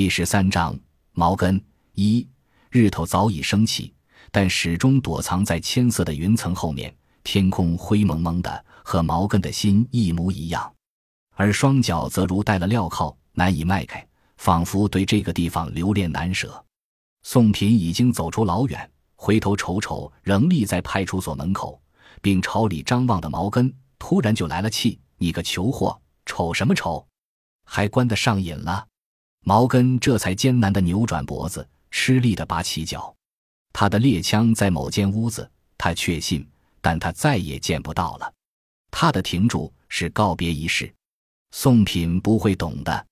第十三章毛根一日头早已升起，但始终躲藏在千色的云层后面。天空灰蒙蒙的，和毛根的心一模一样。而双脚则如戴了镣铐，难以迈开，仿佛对这个地方留恋难舍。宋平已经走出老远，回头瞅瞅仍立在派出所门口，并朝里张望的毛根，突然就来了气：“你个囚货，瞅什么瞅？还关得上瘾了？”毛根这才艰难地扭转脖子，吃力地拔起脚。他的猎枪在某间屋子，他确信，但他再也见不到了。他的停住是告别仪式。宋品不会懂的。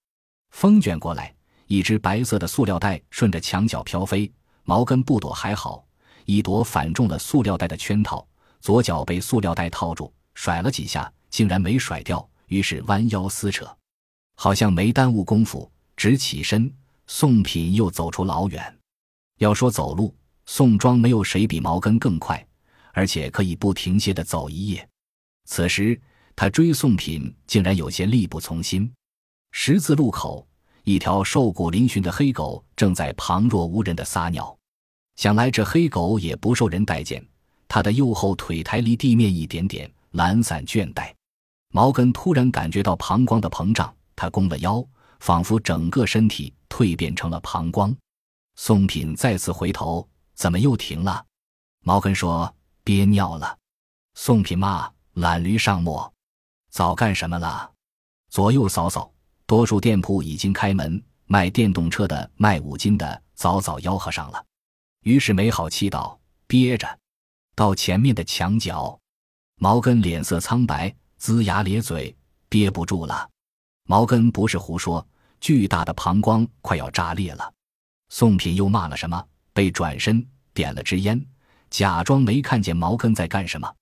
风卷过来，一只白色的塑料袋顺着墙角飘飞。毛根不躲还好，一躲反中了塑料袋的圈套，左脚被塑料袋套住，甩了几下，竟然没甩掉，于是弯腰撕扯，好像没耽误功夫。直起身，宋品又走出老远。要说走路，宋庄没有谁比毛根更快，而且可以不停歇的走一夜。此时他追宋品，竟然有些力不从心。十字路口，一条瘦骨嶙峋的黑狗正在旁若无人的撒尿。想来这黑狗也不受人待见，它的右后腿抬离地面一点点，懒散倦怠。毛根突然感觉到膀胱的膨胀，他弓了腰。仿佛整个身体蜕变成了膀胱。宋品再次回头，怎么又停了？毛根说：“憋尿了。”宋品骂：“懒驴上磨，早干什么了？”左右扫扫，多数店铺已经开门，卖电动车的、卖五金的早早吆喝上了。于是没好气道：“憋着。”到前面的墙角，毛根脸色苍白，龇牙咧嘴，憋不住了。毛根不是胡说，巨大的膀胱快要炸裂了。宋品又骂了什么，被转身点了支烟，假装没看见毛根在干什么。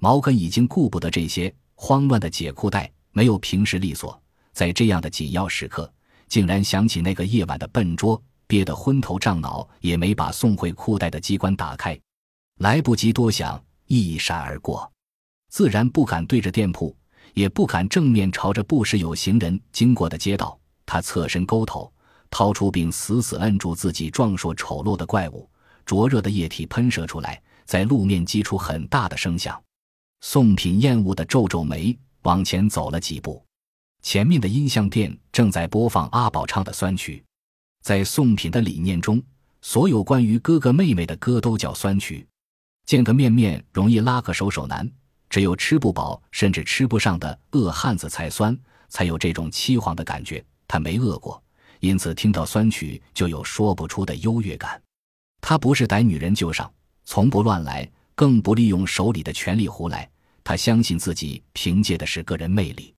毛根已经顾不得这些，慌乱的解裤带，没有平时利索，在这样的紧要时刻，竟然想起那个夜晚的笨拙，憋得昏头胀脑，也没把送回裤带的机关打开，来不及多想，一闪而过，自然不敢对着店铺。也不敢正面朝着不时有行人经过的街道，他侧身勾头，掏出并死死摁住自己壮硕丑陋的怪物，灼热的液体喷射出来，在路面激出很大的声响。宋品厌恶的皱皱眉，往前走了几步，前面的音像店正在播放阿宝唱的酸曲，在宋品的理念中，所有关于哥哥妹妹的歌都叫酸曲，见个面面容易拉个手手难。只有吃不饱，甚至吃不上的饿汉子才酸，才有这种凄惶的感觉。他没饿过，因此听到酸曲就有说不出的优越感。他不是逮女人就上，从不乱来，更不利用手里的权力胡来。他相信自己凭借的是个人魅力。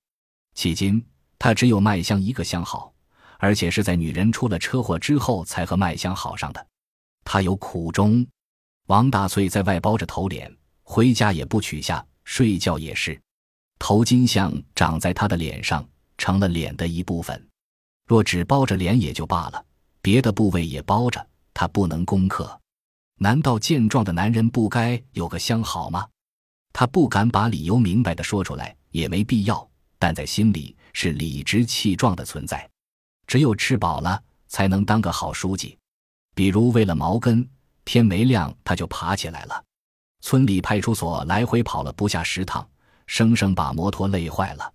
迄今，他只有麦香一个相好，而且是在女人出了车祸之后才和麦香好上的。他有苦衷。王大翠在外包着头脸，回家也不取下。睡觉也是，头巾像长在他的脸上，成了脸的一部分。若只包着脸也就罢了，别的部位也包着，他不能攻克。难道健壮的男人不该有个相好吗？他不敢把理由明白的说出来，也没必要。但在心里是理直气壮的存在。只有吃饱了，才能当个好书记。比如为了毛根，天没亮他就爬起来了。村里派出所来回跑了不下十趟，生生把摩托累坏了。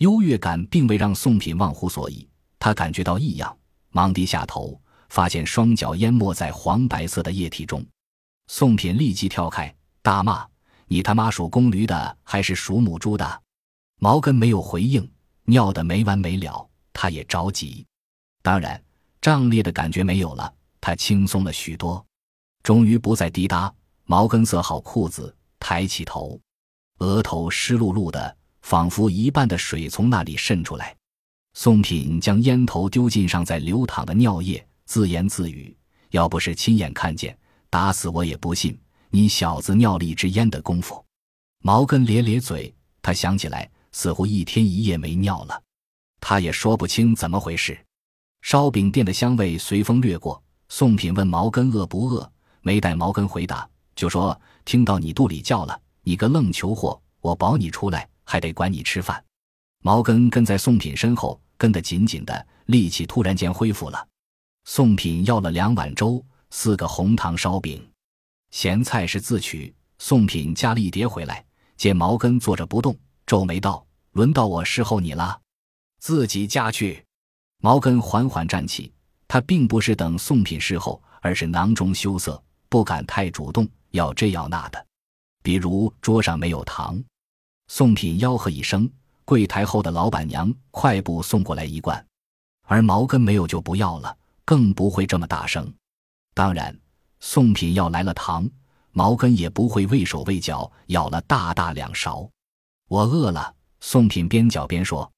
优越感并未让宋品忘乎所以，他感觉到异样，忙低下头，发现双脚淹没在黄白色的液体中。宋品立即跳开，大骂：“你他妈属公驴的还是属母猪的？”毛根没有回应，尿得没完没了，他也着急。当然，胀裂的感觉没有了，他轻松了许多，终于不再滴答。毛根塞好裤子，抬起头，额头湿漉漉的，仿佛一半的水从那里渗出来。宋品将烟头丢进尚在流淌的尿液，自言自语：“要不是亲眼看见，打死我也不信你小子尿了一支烟的功夫。”毛根咧咧嘴，他想起来，似乎一天一夜没尿了，他也说不清怎么回事。烧饼店的香味随风掠过，宋品问毛根饿不饿，没待毛根回答。就说听到你肚里叫了，你个愣球货！我保你出来，还得管你吃饭。毛根跟在宋品身后，跟得紧紧的，力气突然间恢复了。宋品要了两碗粥，四个红糖烧饼，咸菜是自取。宋品夹了一碟回来，见毛根坐着不动，皱眉道：“轮到我侍候你了，自己夹去。”毛根缓缓站起，他并不是等宋品侍候，而是囊中羞涩，不敢太主动，要这要那的。比如桌上没有糖，宋品吆喝一声，柜台后的老板娘快步送过来一罐，而毛根没有就不要了。更不会这么大声。当然，宋品要来了糖，毛根也不会畏手畏脚，舀了大大两勺。我饿了，宋品边嚼边说，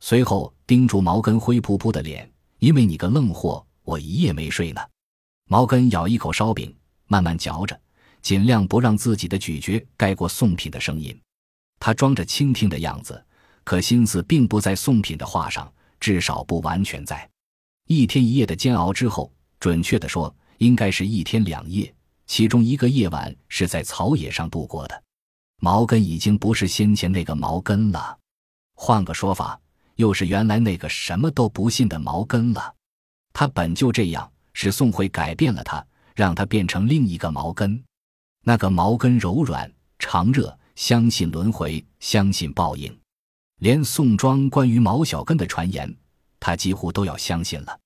随后叮嘱毛根灰扑扑的脸：“因为你个愣货，我一夜没睡呢。”毛根咬一口烧饼，慢慢嚼着，尽量不让自己的咀嚼盖过宋品的声音。他装着倾听的样子，可心思并不在宋品的话上，至少不完全在。一天一夜的煎熬之后，准确的说，应该是一天两夜。其中一个夜晚是在草野上度过的。毛根已经不是先前那个毛根了，换个说法，又是原来那个什么都不信的毛根了。他本就这样，是宋慧改变了他，让他变成另一个毛根。那个毛根柔软、长热，相信轮回，相信报应，连宋庄关于毛小根的传言。他几乎都要相信了，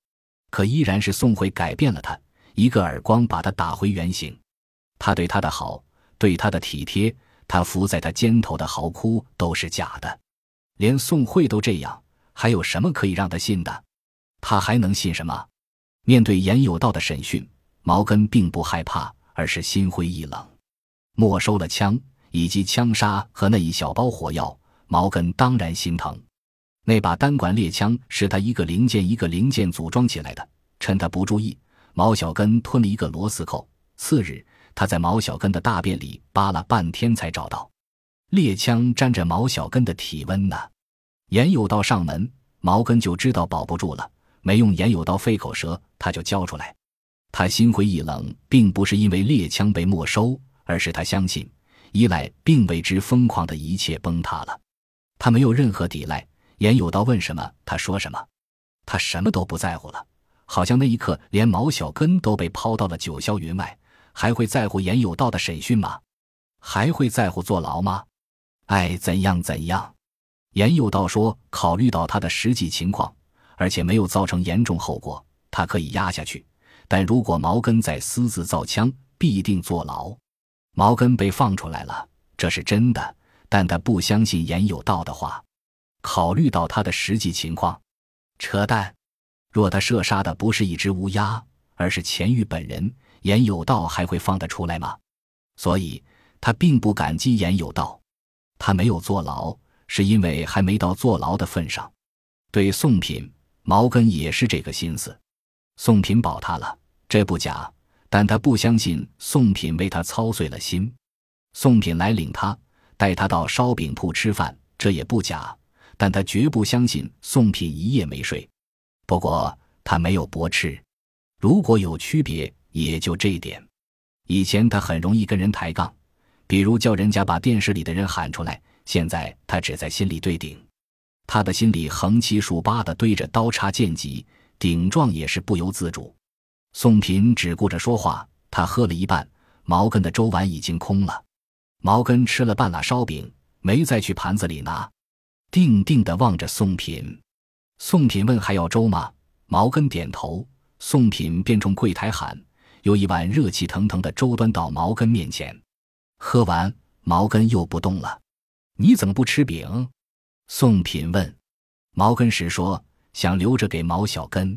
可依然是宋慧改变了他，一个耳光把他打回原形。他对他的好，对他的体贴，他伏在他肩头的嚎哭都是假的。连宋慧都这样，还有什么可以让他信的？他还能信什么？面对严有道的审讯，毛根并不害怕，而是心灰意冷。没收了枪以及枪杀和那一小包火药，毛根当然心疼。那把单管猎枪是他一个零件一个零件组装起来的。趁他不注意，毛小根吞了一个螺丝扣。次日，他在毛小根的大便里扒了半天才找到。猎枪沾着毛小根的体温呢。严有道上门，毛根就知道保不住了，没用严有道费口舌，他就交出来。他心灰意冷，并不是因为猎枪被没收，而是他相信，依赖并为之疯狂的一切崩塌了。他没有任何抵赖。严有道问什么，他说什么，他什么都不在乎了，好像那一刻连毛小根都被抛到了九霄云外，还会在乎严有道的审讯吗？还会在乎坐牢吗？哎，怎样怎样？严有道说，考虑到他的实际情况，而且没有造成严重后果，他可以压下去。但如果毛根在私自造枪，必定坐牢。毛根被放出来了，这是真的，但他不相信严有道的话。考虑到他的实际情况，扯淡！若他射杀的不是一只乌鸦，而是钱玉本人，严有道还会放得出来吗？所以，他并不感激严有道。他没有坐牢，是因为还没到坐牢的份上。对宋品，毛根也是这个心思。宋品保他了，这不假，但他不相信宋品为他操碎了心。宋品来领他，带他到烧饼铺吃饭，这也不假。但他绝不相信宋品一夜没睡，不过他没有驳斥。如果有区别，也就这一点。以前他很容易跟人抬杠，比如叫人家把电视里的人喊出来。现在他只在心里对顶，他的心里横七竖八的堆着刀叉剑戟，顶撞也是不由自主。宋品只顾着说话，他喝了一半，毛根的粥碗已经空了。毛根吃了半拉烧饼，没再去盘子里拿。定定地望着宋品，宋品问：“还要粥吗？”毛根点头，宋品便冲柜台喊：“有一碗热气腾腾的粥端到毛根面前。”喝完，毛根又不动了。你怎么不吃饼？宋品问。毛根时说：“想留着给毛小根。”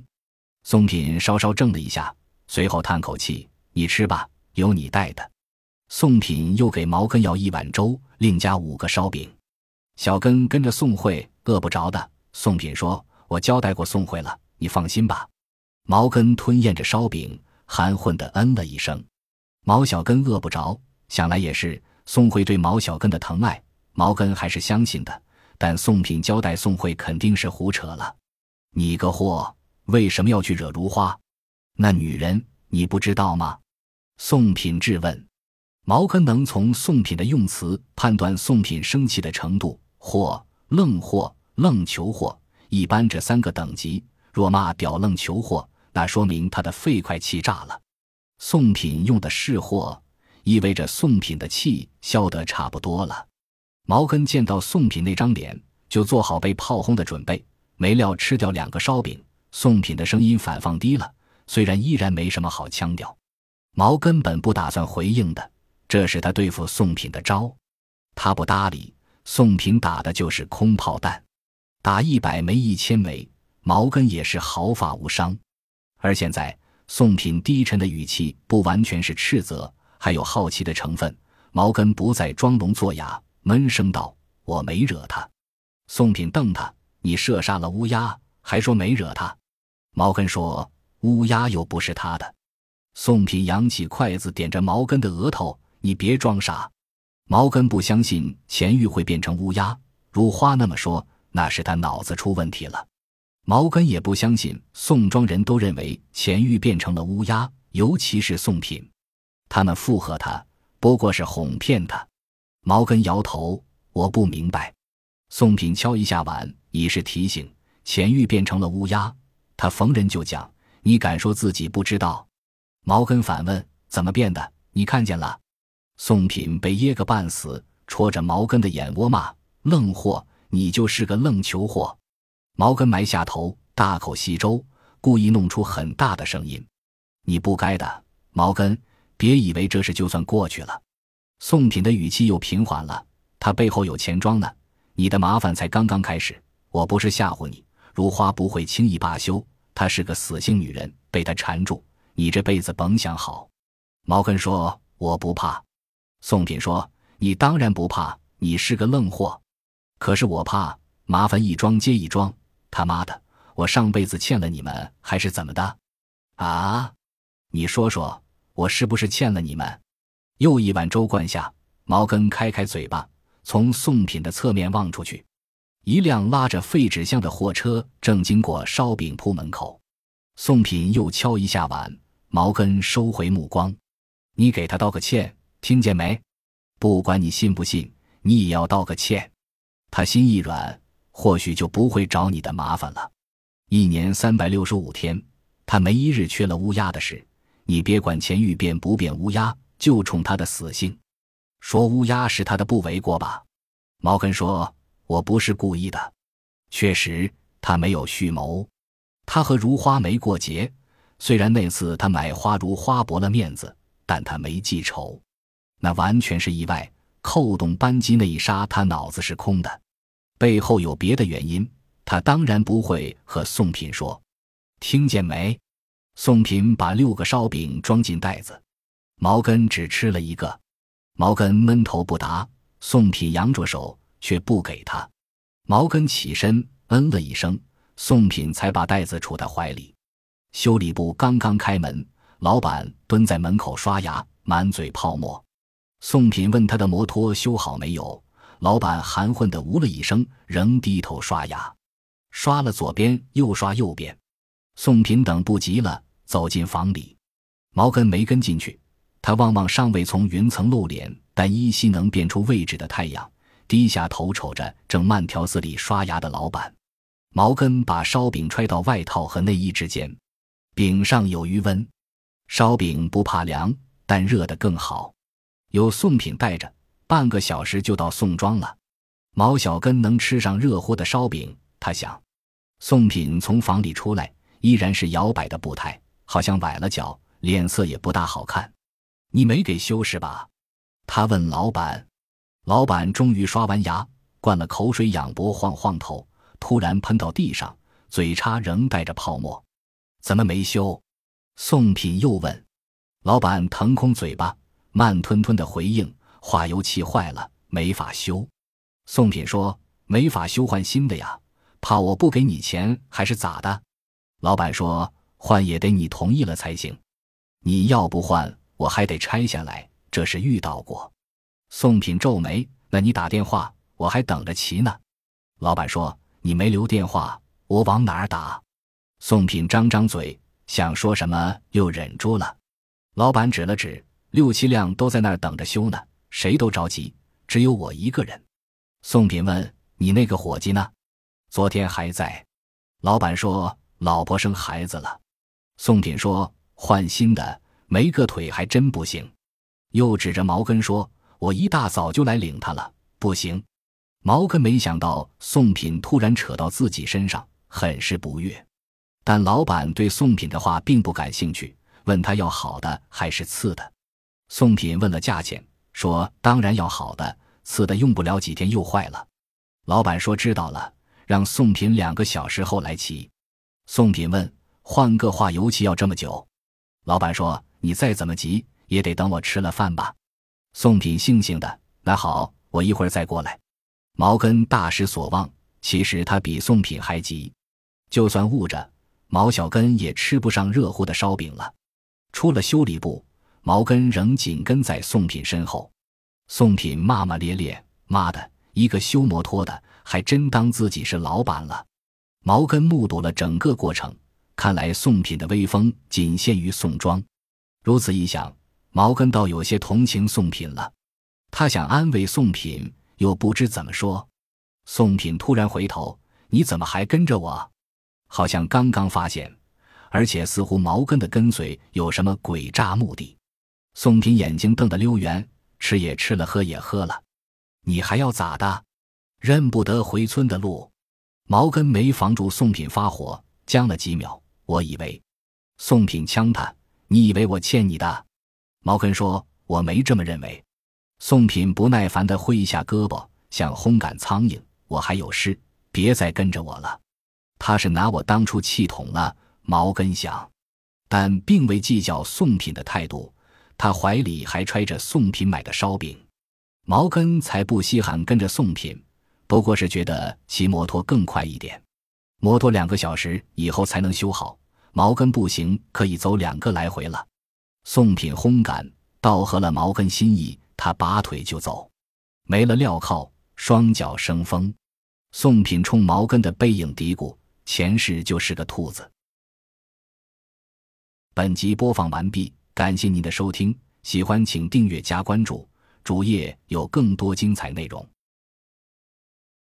宋品稍稍怔了一下，随后叹口气：“你吃吧，有你带的。”宋品又给毛根要一碗粥，另加五个烧饼。小根跟着宋慧，饿不着的。宋品说：“我交代过宋慧了，你放心吧。”毛根吞咽着烧饼，含混的嗯了一声。毛小根饿不着，想来也是宋慧对毛小根的疼爱，毛根还是相信的。但宋品交代宋慧肯定是胡扯了。你个货，为什么要去惹如花？那女人你不知道吗？宋品质问。毛根能从宋品的用词判断宋品生气的程度。或愣货、愣求货，一般这三个等级，若骂屌愣求货，那说明他的肺快气炸了。宋品用的是货，意味着宋品的气消得差不多了。毛根见到宋品那张脸，就做好被炮轰的准备。没料吃掉两个烧饼，宋品的声音反放低了，虽然依然没什么好腔调。毛根本不打算回应的，这是他对付宋品的招。他不搭理，宋品打的就是空炮弹，打一百枚、一千枚，毛根也是毫发无伤。而现在，宋品低沉的语气不完全是斥责，还有好奇的成分。毛根不再装聋作哑。闷声道：“我没惹他。”宋品瞪他：“你射杀了乌鸦，还说没惹他？”毛根说：“乌鸦又不是他的。”宋品扬起筷子点着毛根的额头：“你别装傻。”毛根不相信钱玉会变成乌鸦，如花那么说，那是他脑子出问题了。毛根也不相信宋庄人都认为钱玉变成了乌鸦，尤其是宋品，他们附和他，不过是哄骗他。毛根摇头：“我不明白。”宋品敲一下碗，以示提醒。钱玉变成了乌鸦，他逢人就讲：“你敢说自己不知道？”毛根反问：“怎么变的？你看见了？”宋品被噎个半死，戳着毛根的眼窝骂：“愣货！你就是个愣球货！”毛根埋下头，大口吸粥，故意弄出很大的声音：“你不该的，毛根！别以为这事就算过去了。”宋品的语气又平缓了，他背后有钱庄呢。你的麻烦才刚刚开始，我不是吓唬你。如花不会轻易罢休，她是个死性女人，被她缠住，你这辈子甭想好。毛根说：“我不怕。”宋品说：“你当然不怕，你是个愣货。可是我怕，麻烦一桩接一桩。他妈的，我上辈子欠了你们，还是怎么的？啊？你说说，我是不是欠了你们？”又一碗粥灌下，毛根开开嘴巴，从宋品的侧面望出去，一辆拉着废纸箱的货车正经过烧饼铺门口。宋品又敲一下碗，毛根收回目光：“你给他道个歉，听见没？不管你信不信，你也要道个歉。”他心一软，或许就不会找你的麻烦了。一年三百六十五天，他没一日缺了乌鸦的事。你别管钱玉变不变乌鸦。就冲他的死性，说乌鸦是他的不为过吧？毛根说：“我不是故意的，确实他没有蓄谋。他和如花没过节，虽然那次他买花如花驳了面子，但他没记仇，那完全是意外。扣动扳机那一刹，他脑子是空的，背后有别的原因，他当然不会和宋品说。听见没？宋品把六个烧饼装进袋子。”毛根只吃了一个，毛根闷头不答。宋品扬着手，却不给他。毛根起身，嗯了一声，宋品才把袋子杵在怀里。修理部刚刚开门，老板蹲在门口刷牙，满嘴泡沫。宋品问他的摩托修好没有，老板含混的呜了一声，仍低头刷牙，刷了左边，又刷右边。宋品等不及了，走进房里，毛根没跟进去。他望望尚未从云层露脸，但依稀能辨出位置的太阳，低下头瞅着正慢条斯理刷牙的老板。毛根把烧饼揣到外套和内衣之间，饼上有余温。烧饼不怕凉，但热的更好。有宋品带着，半个小时就到宋庄了。毛小根能吃上热乎的烧饼，他想。宋品从房里出来，依然是摇摆的步态，好像崴了脚，脸色也不大好看。你没给修是吧？他问老板。老板终于刷完牙，灌了口水，仰脖晃晃头，突然喷到地上，嘴叉仍带着泡沫。怎么没修？宋品又问。老板腾空嘴巴，慢吞吞的回应：“化油器坏了，没法修。”宋品说：“没法修，换新的呀。怕我不给你钱，还是咋的？”老板说：“换也得你同意了才行。你要不换。”我还得拆下来，这是遇到过。宋品皱眉，那你打电话，我还等着骑呢。老板说你没留电话，我往哪儿打？宋品张张嘴，想说什么又忍住了。老板指了指，六七辆都在那儿等着修呢，谁都着急，只有我一个人。宋品问你那个伙计呢？昨天还在。老板说老婆生孩子了。宋品说：“换新的，没个腿还真不行。”又指着毛根说：“我一大早就来领他了，不行。”毛根没想到宋品突然扯到自己身上，很是不悦。但老板对宋品的话并不感兴趣，问他要好的还是次的。宋品问了价钱，说：“当然要好的，次的用不了几天又坏了。”老板说：“知道了，让宋品两个小时后来骑。”宋品问：“换个化油漆要这么久？”老板说：“你再怎么急，也得等我吃了饭吧。”宋品悻悻的：“那好，我一会儿再过来。”毛根大失所望，其实他比宋品还急。就算捂着，毛小根也吃不上热乎的烧饼了。出了修理部，毛根仍紧跟在宋品身后。宋品骂骂咧咧：“妈的，一个修摩托的，还真当自己是老板了。”毛根目睹了整个过程，看来宋品的威风仅限于宋庄。如此一想，毛根倒有些同情宋品了。他想安慰宋品。又不知怎么说，宋品突然回头：“你怎么还跟着我？”好像刚刚发现，而且似乎毛根的跟随有什么诡诈目的。宋品眼睛瞪得溜圆，吃也吃了，喝也喝了，你还要咋的？认不得回村的路。毛根没防住宋品发火，僵了几秒。我以为，宋品呛他：“你以为我欠你的？”毛根说：“我没这么认为。”宋品不耐烦地挥一下胳膊，像轰赶苍蝇。我还有事，别再跟着我了。他是拿我当出气筒了。毛根想，但并未计较宋品的态度。他怀里还揣着宋品买的烧饼。毛根才不稀罕跟着宋品，不过是觉得骑摩托更快一点。摩托两个小时以后才能修好，毛根步行可以走两个来回了。宋品轰赶，道合了毛根心意。他拔腿就走，没了镣铐，双脚生风。宋品冲毛根的背影嘀咕：“前世就是个兔子。”本集播放完毕，感谢您的收听，喜欢请订阅加关注，主页有更多精彩内容。